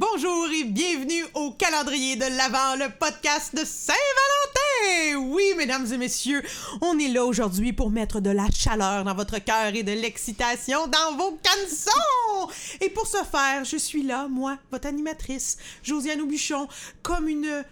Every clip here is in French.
Bonjour et bienvenue au calendrier de l'Avent, le podcast de Saint-Valentin. Oui, mesdames et messieurs, on est là aujourd'hui pour mettre de la chaleur dans votre cœur et de l'excitation dans vos cançons. Et pour ce faire, je suis là, moi, votre animatrice, Josiane Aubuchon, comme une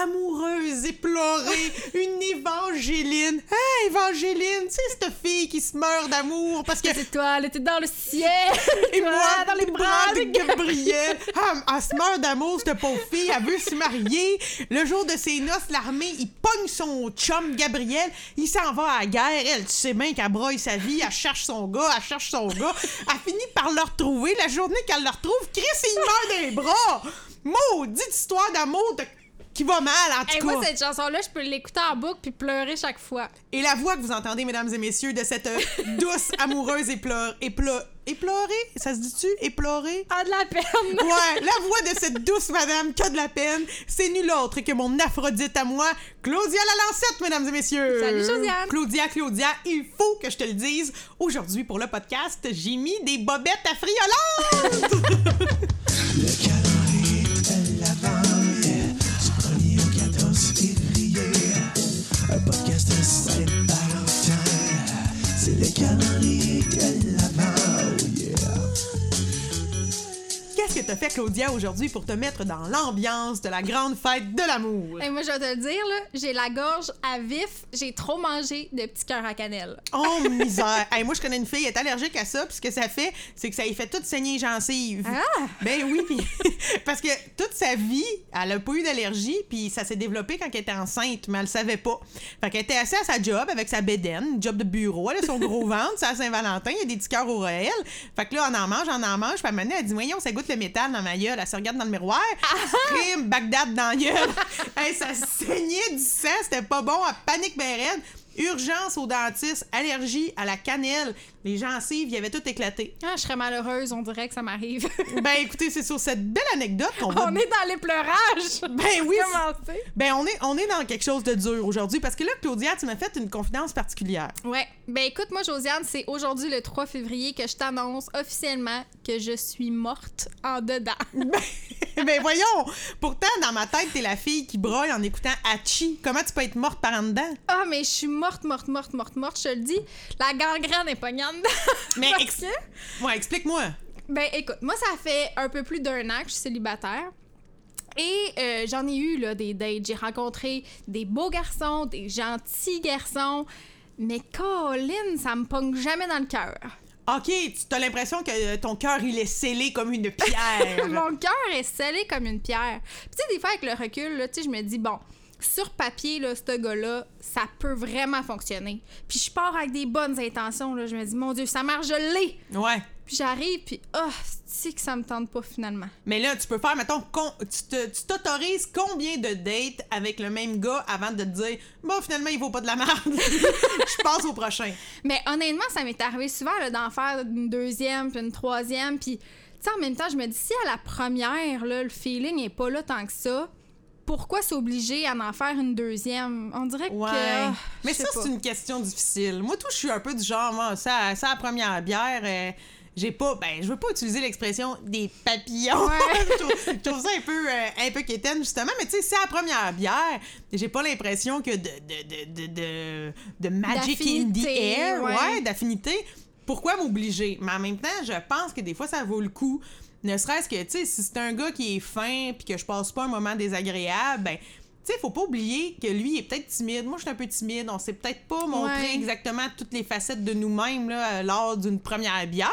amoureuse éplorée, une évangéline. Hein, évangéline, c'est cette fille qui se meurt d'amour parce que... C'est toi, elle était dans le ciel. Et toi, moi, dans les bras de Gabriel. Ah, elle se meurt d'amour, cette pauvre fille. Elle veut se marier. Le jour de ses noces, l'armée, il pogne son chum, Gabriel. Il s'en va à la guerre. Elle, tu sais bien qu'elle broye sa vie. Elle cherche son gars, elle cherche son gars. Elle finit par le retrouver. La journée qu'elle le retrouve, Chris, il meurt des bras. Maudite histoire d'amour de- qui va mal, en tout Et cas. moi, cette chanson-là, je peux l'écouter en boucle puis pleurer chaque fois. Et la voix que vous entendez, mesdames et messieurs, de cette euh, douce, amoureuse éplore... Éplo... Éplorée? Ça se dit-tu? Éplorée? Ah, de la peine. Ouais, la voix de cette douce madame qui a de la peine, c'est nul autre que mon Aphrodite à moi, Claudia Lalancette, mesdames et messieurs. Salut, Josiane. Claudia, Claudia, il faut que je te le dise. Aujourd'hui, pour le podcast, j'ai mis des bobettes affriolantes. Le C'est que t'as fait, Claudia, aujourd'hui pour te mettre dans l'ambiance de la grande fête de l'amour? Et moi, je vais te le dire, là, j'ai la gorge à vif. J'ai trop mangé de petits cœurs à cannelle. Oh, misère! Hey, moi, je connais une fille, elle est allergique à ça, puis ce que ça fait, c'est que ça lui fait toute saigner les gencives. Ah! Ben oui, puis parce que toute sa vie, elle a pas eu d'allergie, puis ça s'est développé quand elle était enceinte, mais elle le savait pas. Fait qu'elle était assise à sa job avec sa bédaine, job de bureau, elle a son gros ventre, c'est à Saint-Valentin, il y a des petits cœurs au Royal. Fait que là, on en mange, on en mange, puis à un moment donné, elle dit, voyons, ça goûte le métal dans ma gueule, elle se regarde dans le miroir, crime, Bagdad dans la gueule. hey, ça saignait du sang, c'était pas bon, elle panique raide. Urgence au dentiste, allergie à la cannelle, les gencives, il y avait tout éclaté. Ah, je serais malheureuse, on dirait que ça m'arrive. Ben écoutez, c'est sur cette belle anecdote qu'on va on est dans les pleurages. Ben oui, Commencer. Ben, on est, on est dans quelque chose de dur aujourd'hui parce que là, Claudia, tu m'as fait une confidence particulière. Ouais. Ben écoute, moi, Josiane, c'est aujourd'hui le 3 février que je t'annonce officiellement que je suis morte en dedans. ben, voyons! Pourtant, dans ma tête, t'es la fille qui broille en écoutant Hachi. Comment tu peux être morte par en dedans? Ah, mais je suis morte, morte, morte, morte, morte, je te le dis. La gangrène est dedans. Mais Parce ex- que- Ouais, explique-moi. Ben écoute, moi ça fait un peu plus d'un an que je suis célibataire. Et euh, j'en ai eu là, des dates. J'ai rencontré des beaux garçons, des gentils garçons. Mais Colin, ça me pogne jamais dans le cœur. OK, tu as l'impression que euh, ton cœur, il est scellé comme une pierre. Mon cœur est scellé comme une pierre. Puis tu sais, des fois, avec le recul, là, tu sais, je me dis, bon, sur papier, là, ce gars-là, ça peut vraiment fonctionner. Puis je pars avec des bonnes intentions, là. Je me dis, mon Dieu, ça marche, je l'ai. ouais. Puis j'arrive, puis, oh, c'est que ça me tente pas finalement? Mais là, tu peux faire, mettons, con- tu t'autorises combien de dates avec le même gars avant de te dire, bon, finalement, il vaut pas de la merde. Je passe au prochain. Mais honnêtement, ça m'est arrivé souvent là, d'en faire une deuxième, puis une troisième, puis tu sais, en même temps, je me dis, si à la première, là, le feeling est pas là tant que ça, pourquoi s'obliger à en faire une deuxième? On dirait Ouais. que... ah, Mais ça, c'est une question difficile. Moi, tout, je suis un peu du genre, moi, ça, ça, la première bière, euh, j'ai pas, ben, je veux pas utiliser l'expression des papillons. Ouais. je, trouve, je trouve ça un peu, euh, un peu quétaine, justement. Mais tu sais, c'est la première bière. J'ai pas l'impression que de, de, de, de, de, magic in the air, ouais. ouais, d'affinité. Pourquoi m'obliger? Mais en même temps, je pense que des fois, ça vaut le coup. Ne serait-ce que, tu sais, si c'est un gars qui est fin puis que je passe pas un moment désagréable, ben, tu sais, faut pas oublier que lui il est peut-être timide. Moi, je suis un peu timide. On sait peut-être pas montrer Ouais. exactement toutes les facettes de nous-mêmes là, euh, lors d'une première bière.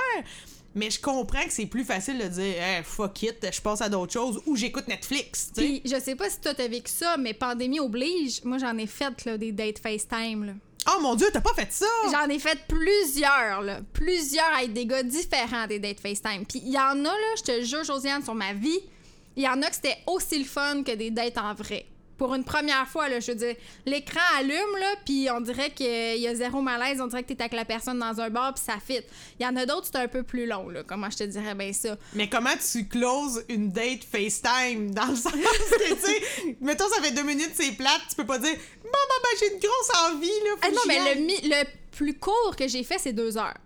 Mais je comprends que c'est plus facile de dire hey, fuck it, je passe à d'autres choses ou j'écoute Netflix. tu sais. Puis je sais pas si toi t'as vécu ça, mais pandémie oblige, moi j'en ai fait là, des dates FaceTime. Oh mon dieu, t'as pas fait ça! J'en ai fait plusieurs, là. Plusieurs avec des gars différents des dates FaceTime. Puis il y en a, là, je te jure, Josiane, sur ma vie, il y en a que c'était aussi le fun que des dates en vrai. Pour une première fois, là, je veux dire, l'écran allume, là, puis on dirait qu'il y a zéro malaise, on dirait que t'es avec la personne dans un bar, puis ça fit. Il y en a d'autres, c'est un peu plus long, là, comment je te dirais bien ça. Mais comment tu closes une date FaceTime dans le sens que, tu sais, mettons, ça fait deux minutes, c'est plate, tu peux pas dire, bon, ben, j'ai une grosse envie, là. faut Ah non, mais le plus court que j'ai fait, c'est deux heures.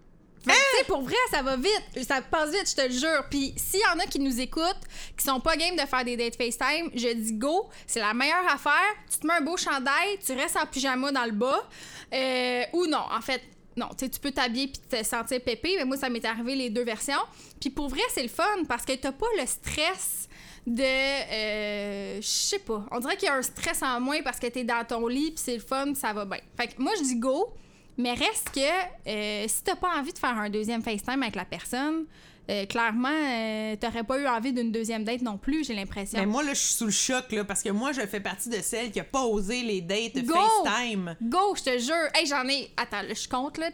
Que, tu sais, pour vrai, ça va vite. Ça passe vite, je te le jure. Puis s'il y en a qui nous écoutent, qui sont pas game de faire des dates FaceTime, je dis go. C'est la meilleure affaire. Tu te mets un beau chandail, tu restes en pyjama dans le bas. Euh, ou non, en fait, non, tu sais, tu peux t'habiller puis te sentir pépé, mais moi, ça m'est arrivé les deux versions. Puis pour vrai, c'est le fun parce que t'as pas le stress de. euh, Je sais pas. On dirait qu'il y a un stress en moins parce que t'es dans ton lit puis c'est le fun ça va bien. Fait que moi, je dis go, mais reste que euh, si t'as pas envie de faire un deuxième FaceTime avec la personne, euh, clairement, euh, t'aurais pas eu envie d'une deuxième date non plus, j'ai l'impression. Mais moi, là, je suis sous le choc, là, parce que moi, je fais partie de celles qui a pas osé les dates Go! FaceTime. Go, je te jure. Hey, j'en ai. Attends, là, je compte, là.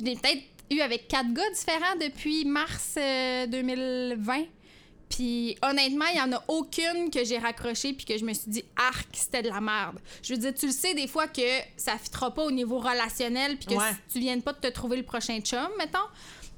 J'en ai peut-être eu avec quatre gars différents depuis mars euh, 2020. Puis honnêtement, il y en a aucune que j'ai raccroché puis que je me suis dit arc, c'était de la merde. Je veux dire, tu le sais des fois que ça fitera pas au niveau relationnel puis que Ouais. si tu viennes pas de te trouver le prochain chum, mettons.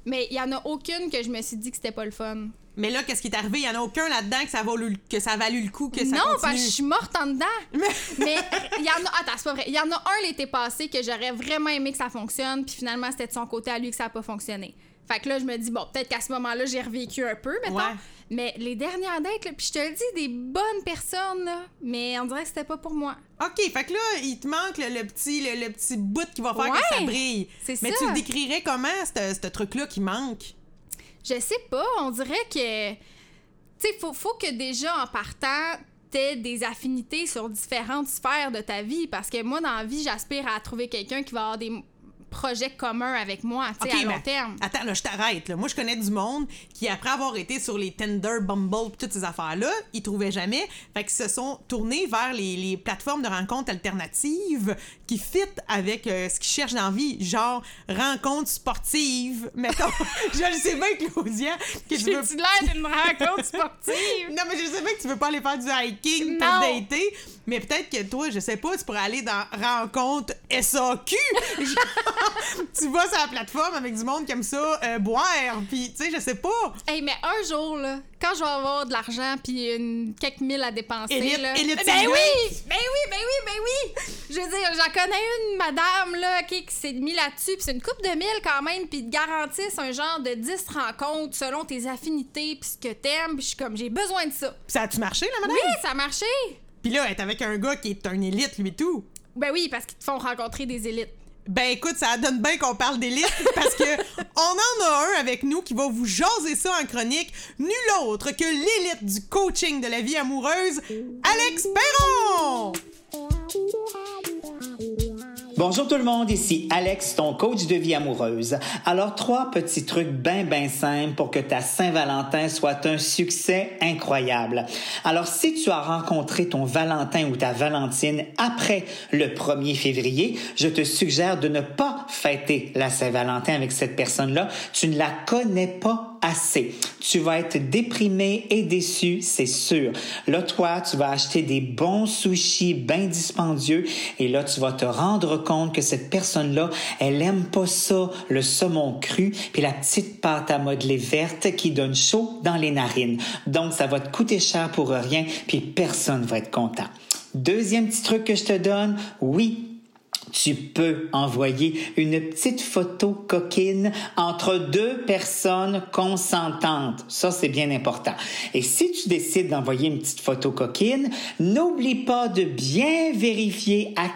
Mais il y en a aucune que je me suis dit que c'était pas le fun. Mais là, qu'est-ce qui est arrivé? Il y en a aucun là-dedans que ça, valu, que ça a valu le coup, que ça non, continue. parce que je suis morte en dedans. Mais il y en a. Attends, c'est pas vrai. Il y en a un l'été passé que j'aurais vraiment aimé que ça fonctionne, puis finalement, c'était de son côté à lui que ça a pas fonctionné. Fait que là, je me dis, bon, peut-être qu'à ce moment-là, j'ai revécu un peu. Ouais. Mais les dernières dates, puis je te le dis, des bonnes personnes, là, mais on dirait que c'était pas pour moi. OK, fait que là, il te manque le, le petit, le, le petit bout qui va faire Ouais, que ça brille. c'est Mais ça. tu le décrirais comment, ce ce truc-là qui manque? Je sais pas, on dirait que. Tu sais, faut, faut que déjà en partant, t'aies des affinités sur différentes sphères de ta vie. Parce que moi, dans la vie, j'aspire à trouver quelqu'un qui va avoir des projets communs avec moi, tu sais, OK, à long mais terme. Attends, là, je t'arrête. Moi, je connais du monde qui, après avoir été sur les Tinder, Bumble, pis toutes ces affaires-là, ils trouvaient jamais. Fait qu'ils se sont tournés vers les, les plateformes de rencontres alternatives qui fit avec euh, ce qu'ils cherchent dans la vie. Genre, rencontres sportives. Mettons, je le sais bien, Claudia, que tu veux... L'air d'une rencontre sportive? Non, mais je sais bien que tu veux pas aller faire du hiking pour dater, mais peut-être que toi, je sais pas, tu pourrais aller dans rencontre SAQ. Tu vas sur la plateforme avec du monde qui aime ça euh, boire, puis tu sais, je sais pas. Hey, mais un jour, là, quand je vais avoir de l'argent puis une, quelques mille à dépenser, Élite- là... élite ben single. oui! Ben oui, ben oui, ben oui! Je veux dire, j'en connais une madame, là, OK, qui s'est mis là-dessus, puis c'est une coupe de mille quand même, puis ils te garantissent un genre de 10 rencontres selon tes affinités puis ce que t'aimes, puis je suis comme, j'ai besoin de ça. Ça a-tu marché, là, madame? Oui, ça a marché! Puis là, elle est avec un gars qui est un élite, lui, et tout. Ben oui, parce qu'ils te font rencontrer des élites. Ben écoute, ça donne bien qu'on parle d'élite parce que on en a un avec nous qui va vous jaser ça en chronique, nul autre que l'élite du coaching de la vie amoureuse, Alex Perron! Bonjour tout le monde, ici Alex, ton coach de vie amoureuse. Alors, trois petits trucs bien, bien simples pour que ta Saint-Valentin soit un succès incroyable. Alors, si tu as rencontré ton Valentin ou ta Valentine après le 1er février, je te suggère de ne pas fêter la Saint-Valentin avec cette personne-là. Tu ne la connais pas assez. Tu vas être déprimé et déçu, c'est sûr. Là, toi, tu vas acheter des bons sushis bien dispendieux et là, tu vas te rendre compte que cette personne-là, elle aime pas ça, le saumon cru, puis la petite pâte à modeler verte qui donne chaud dans les narines. Donc, ça va te coûter cher pour rien, puis personne va être content. Deuxième petit truc que je te donne, oui, tu peux envoyer une petite photo coquine entre deux personnes consentantes. Ça, c'est bien important. Et si tu décides d'envoyer une petite photo coquine, n'oublie pas de bien vérifier à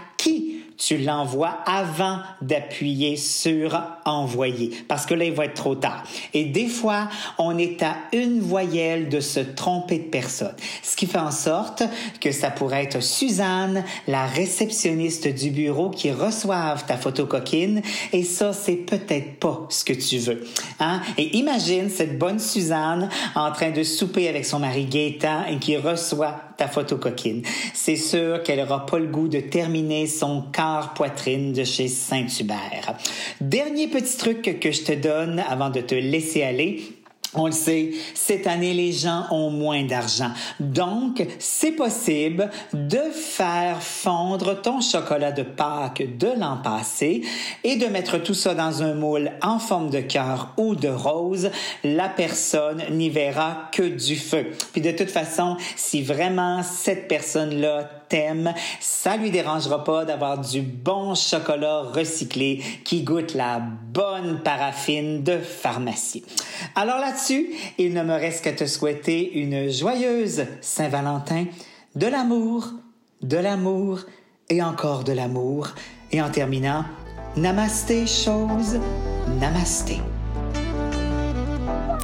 tu l'envoies avant d'appuyer sur envoyer parce que là il va être trop tard. Et des fois, on est à une voyelle de se tromper de personne. Ce qui fait en sorte que ça pourrait être Suzanne, la réceptionniste du bureau qui reçoive ta photo coquine et ça c'est peut-être pas ce que tu veux. Hein? Et imagine cette bonne Suzanne en train de souper avec son mari Gaétan et qui reçoit ta photo coquine. C'est sûr qu'elle aura pas le goût de terminer son quart poitrine de chez Saint-Hubert. Dernier petit truc que je te donne avant de te laisser aller. On le sait, cette année, les gens ont moins d'argent. Donc, c'est possible de faire fondre ton chocolat de Pâques de l'an passé et de mettre tout ça dans un moule en forme de cœur ou de rose. La personne n'y verra que du feu. Puis de toute façon, si vraiment cette personne-là ça lui dérangera pas d'avoir du bon chocolat recyclé qui goûte la bonne paraffine de pharmacie. Alors là-dessus, il ne me reste qu'à te souhaiter une joyeuse Saint-Valentin, de l'amour, de l'amour et encore de l'amour. Et en terminant, namasté chose, namasté.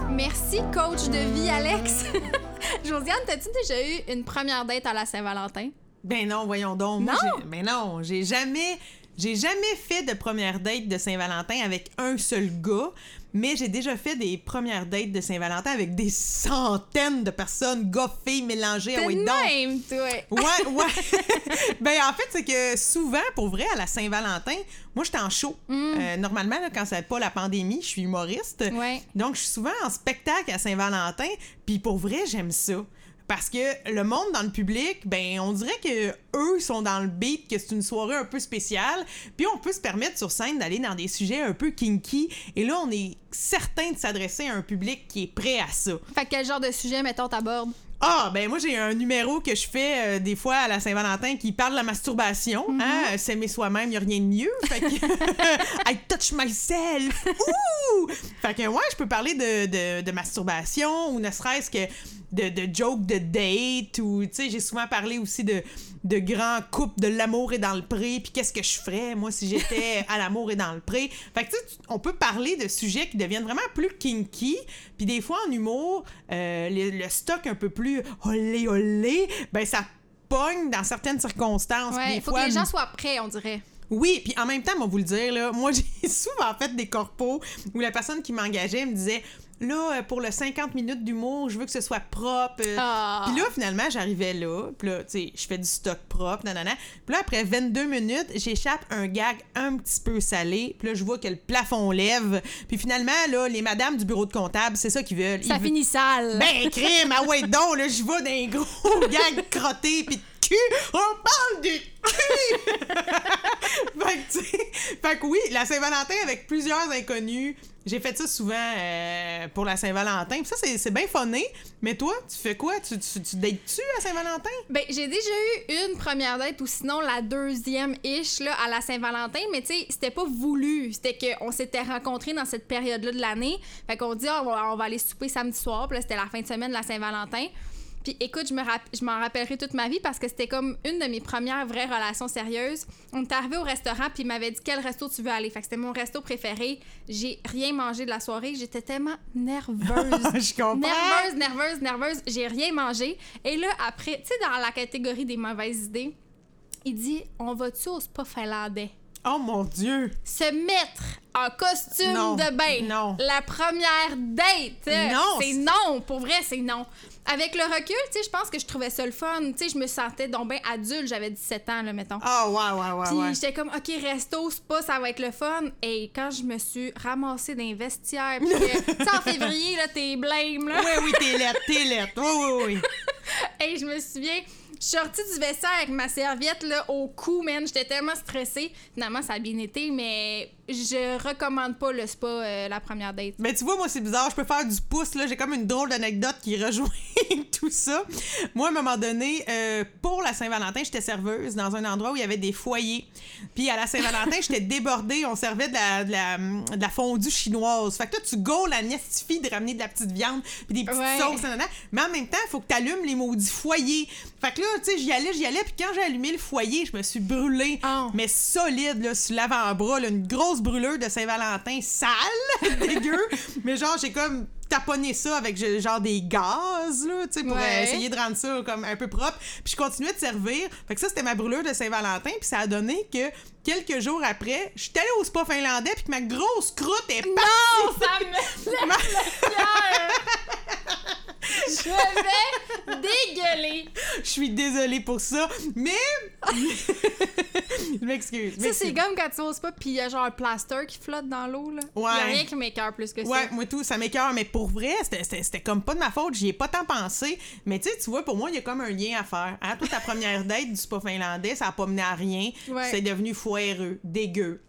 Merci, coach de vie, Alex. Josiane, t'as-tu déjà eu une première date à la Saint-Valentin? Ben non, voyons donc. Moi, Non? j'ai- Ben non, j'ai jamais. J'ai jamais fait de première date de Saint-Valentin avec un seul gars, mais j'ai déjà fait des premières dates de Saint-Valentin avec des centaines de personnes, gars, filles mélangées. Ah T'es donc. même, toi. Ouais, ouais. ben, en fait, c'est que souvent, pour vrai, à la Saint-Valentin, moi, j'étais en show. Euh, normalement, là, quand c'est pas la pandémie, je suis humoriste. Ouais. Donc, je suis souvent en spectacle à Saint-Valentin. Puis, pour vrai, j'aime ça. Parce que le monde dans le public, ben, on dirait que eux sont dans le beat, que c'est une soirée un peu spéciale. Puis, on peut se permettre sur scène d'aller dans des sujets un peu kinky. Et là, on est certain de s'adresser à un public qui est prêt à ça. Fait que quel genre de sujet, mettons, t'abordes? Ah, ben moi, j'ai un numéro que je fais euh, des fois à la Saint-Valentin qui parle de la masturbation. hein, S'aimer soi-même, il n'y a rien de mieux. Fait que. I touch myself. Ouh! Fait que, ouais, je peux parler de, de, de masturbation ou ne serait-ce que de, de jokes de date ou, tu sais, j'ai souvent parlé aussi de, de grands couples de l'amour et dans le pré, puis qu'est-ce que je ferais, moi, si j'étais à l'amour et dans le pré? Fait que, tu sais, on peut parler de sujets qui deviennent vraiment plus kinky, puis des fois, en humour, euh, le, le stock un peu plus olé olé, ben ça pogne dans certaines circonstances. Ouais, des faut fois, que les gens soient prêts, on dirait. Oui, puis en même temps, moi, vous le dire, là, moi, j'ai souvent fait des corpos où la personne qui m'engageait me disait Là, euh, pour le 50 minutes d'humour, je veux que ce soit propre. Ah. Puis là, finalement, j'arrivais là, puis là, tu sais, je fais du stock propre, nanana. Puis là, après 22 minutes, j'échappe un gag un petit peu salé, puis là, je vois que le plafond lève. Puis finalement, là, les madames du bureau de comptable, c'est ça qu'ils veulent. Ça Ils finit sale. ben, crime, ah ouais, donc, là, je vois d'un gros gag crotté pis de cul. On parle du cul! fait que, fait que oui, la Saint-Valentin avec plusieurs inconnus. J'ai fait ça souvent euh, pour la Saint-Valentin. Ça, c'est, bien funné. Mais toi, tu fais quoi? Tu, tu, tu dates-tu à Saint-Valentin? Ben, j'ai déjà eu une première date ou sinon la deuxième ish là, à la Saint-Valentin, mais tu sais, c'était pas voulu. C'était qu'on s'était rencontrés dans cette période-là de l'année. Fait qu'on dit, va, on va aller souper samedi soir. Puis là, c'était la fin de semaine de la Saint-Valentin. Puis écoute, je me rapp- je m'en rappellerai toute ma vie parce que c'était comme une de mes premières vraies relations sérieuses. On est arrivé au restaurant puis il m'avait dit quel resto tu veux aller? Fait que c'était mon resto préféré. J'ai rien mangé de la soirée. J'étais tellement nerveuse. Je comprends. Nerveuse, nerveuse, nerveuse, j'ai rien mangé. Et là, après, tu sais, dans la catégorie des mauvaises idées, il dit On va-tu au spa finlandais? Oh mon Dieu! Se mettre en costume Non, de bain. non. La première date. Non, C'est c'est- non. Pour vrai, c'est non. Avec le recul, tu sais, je pense que je trouvais ça le fun. Tu sais, je me sentais donc bien adulte. J'avais 17 ans, là, mettons. Ah, ouais, ouais, ouais, Puis ouais. j'étais comme, OK, resto, spa, ça va être le fun. Et quand je me suis ramassée dans les vestiaires, puis que, tu sais, en février, là, t'es blême, là. Oui, oui, t'es lettre, t'es lettre. Oui, oui, oui. Hey, je me souviens, je suis sortie du vestiaire avec ma serviette là, au cou, man. J'étais tellement stressée. Finalement, ça a bien été, mais je recommande pas le spa euh, la première date. Mais tu vois, moi, c'est bizarre. Je peux faire du pouce, là. J'ai comme une drôle d'anecdote qui rejoint tout ça. Moi, à un moment donné, euh, pour la Saint-Valentin, j'étais serveuse dans un endroit où il y avait des foyers. Puis à la Saint-Valentin, j'étais débordée. On servait de la, de, la, de la fondue chinoise. Fait que là, tu gaules la nestifie de ramener de la petite viande puis des petites Ouais. sauces. Mais en même temps, il faut que tu allumes les maudits foyers. Fait que là, tu sais, j'y allais, j'y allais. Puis quand j'ai allumé le foyer, je me suis brûlée. Oh. Mais solide, là, sur l'avant-bras, là, une grosse brûlure de Saint-Valentin sale, dégueu. Mais genre, j'ai comme taponné ça avec genre des gaz, là, tu sais, pour Ouais. euh, essayer de rendre ça comme un peu propre. Puis je continuais de servir. Fait que ça, c'était ma brûlure de Saint-Valentin. Puis ça a donné que quelques jours après, je suis allée au spa finlandais, puis que ma grosse croûte est partie. Non, ça me Ma- le cœur! Je vais dégueuler! Je suis désolée pour ça, mais. je m'excuse. Tu sais, c'est comme quand tu oses pas, puis il y a genre un plaster qui flotte dans l'eau, là. Ouais. Il y a rien qui m'écœure plus que Ouais, ça. moi tout, ça m'écœure, mais pour vrai, c'était- comme pas de ma faute, j'y ai pas tant pensé. Mais tu sais, tu vois, pour moi, il y a comme un lien à faire. Hein? Toi, ta première date du spa finlandais, ça a pas mené à rien. Ouais. C'est devenu foireux, dégueu.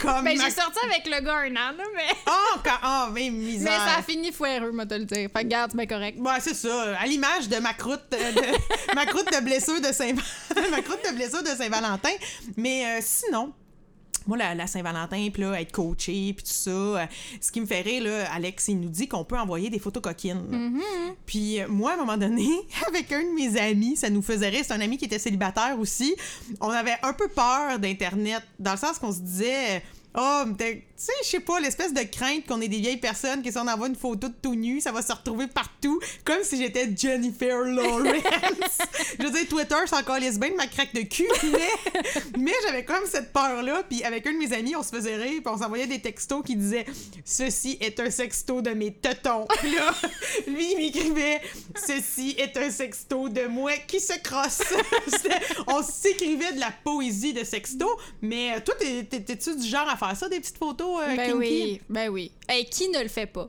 comme. Ben, ma- j'ai sorti avec le gars un an, là, mais. Oh, quand... oh, mais Mais misère. ça a fini foireux, moi, te le dire. Fait que garde, c'est correct. Ouais, c'est ça. À l'image de ma croûte, euh, de, ma croûte de blessure de Saint ma croûte de blessure de Saint-Valentin. Mais euh, sinon. Moi, la, la Saint-Valentin, puis là, être coaché, puis tout ça, euh, ce qui me fait rire, là, Alex, il nous dit qu'on peut envoyer des photos coquines. là. Puis euh, moi, à un moment donné, avec un de mes amis, ça nous faisait rire, c'est un ami qui était célibataire aussi, on avait un peu peur d'Internet, dans le sens qu'on se disait... Oh, t'es- tu sais, je sais pas, l'espèce de crainte qu'on est des vieilles personnes, que si on envoie une photo de tout nu, ça va se retrouver partout, comme si j'étais Jennifer Lawrence. je veux dire, Twitter, c'est encore les bien de ma craque de cul, mais, mais j'avais comme cette peur-là, puis avec un de mes amis, on se faisait rire, puis on s'envoyait des textos qui disaient « Ceci est un sexto de mes tetons ». Là, lui, il m'écrivait « Ceci est un sexto de moi qui se crosse ». On s'écrivait de la poésie de sexto, mais euh, toi, t'es- t'es- t'es-tu du genre à faire ça, des petites photos? Euh, Ben kinky? oui, ben oui. Hey, qui ne le fait pas?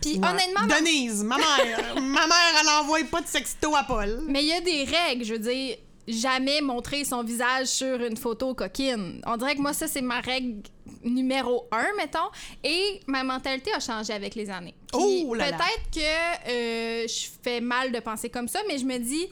Puis Ouais. honnêtement, Denise, ma mère. ma mère, elle envoie pas de sexto à Paul. mais il y a des règles, je veux dire, jamais montrer son visage sur une photo coquine. On dirait que moi, ça, c'est ma règle numéro un, mettons. Et ma mentalité a changé avec les années. Puis Oh là là. Peut-être que euh, je fais mal de penser comme ça, mais je me dis,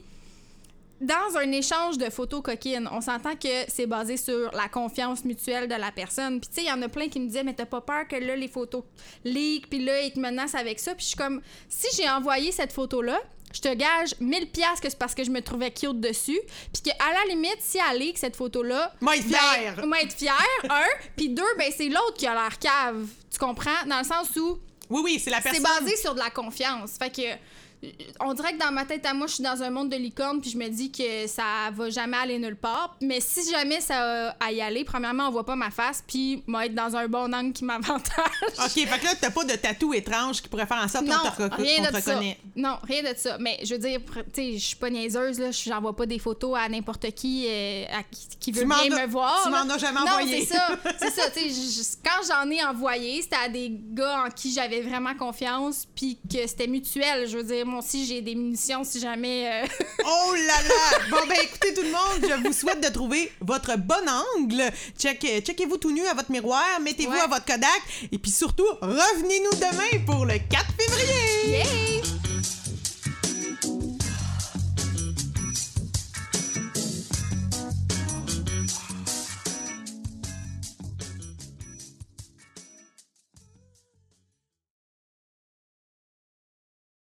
dans un échange de photos coquines, on s'entend que c'est basé sur la confiance mutuelle de la personne. Puis tu sais, il y en a plein qui me disaient mais t'as pas peur que là les photos leak puis là ils te menacent avec ça. Puis je suis comme si j'ai envoyé cette photo là, je te gage 1000 pièces que c'est parce que je me trouvais cute dessus, puis que à la limite si elle leak cette photo là, Moi, être fière. ben, moi être fière un, puis deux ben c'est l'autre qui a l'air cave. Tu comprends? Dans le sens où Oui, oui, c'est la c'est personne. basé sur de la confiance. Fait que on dirait que dans ma tête à moi, je suis dans un monde de licorne, puis je me dis que ça va jamais aller nulle part. Mais si jamais ça a à y aller, premièrement, on voit pas ma face, puis moi être dans un bon angle qui m'avantage. OK, fait que là, t'as pas de tatou étrange qui pourrait faire en sorte Non, te, reco- rien de te ça. Non, rien de ça. Mais je veux dire, tu sais, je suis pas niaiseuse, là. J'envoie pas des photos à n'importe qui, euh, à qui, qui veut bien me voir. tu m'en as jamais non, envoyé. c'est ça. C'est ça, tu sais. Quand j'en ai envoyé, c'était à des gars en qui j'avais vraiment confiance, puis que c'était mutuel. Je veux dire, moi aussi, j'ai des munitions si jamais. euh, Oh là là! Bon, ben écoutez tout le monde, je vous souhaite de trouver votre bon angle. Check, euh, checkez-vous tout nu à votre miroir, mettez-vous Ouais. à votre Kodak, et puis surtout, revenez-nous demain pour le 4 février!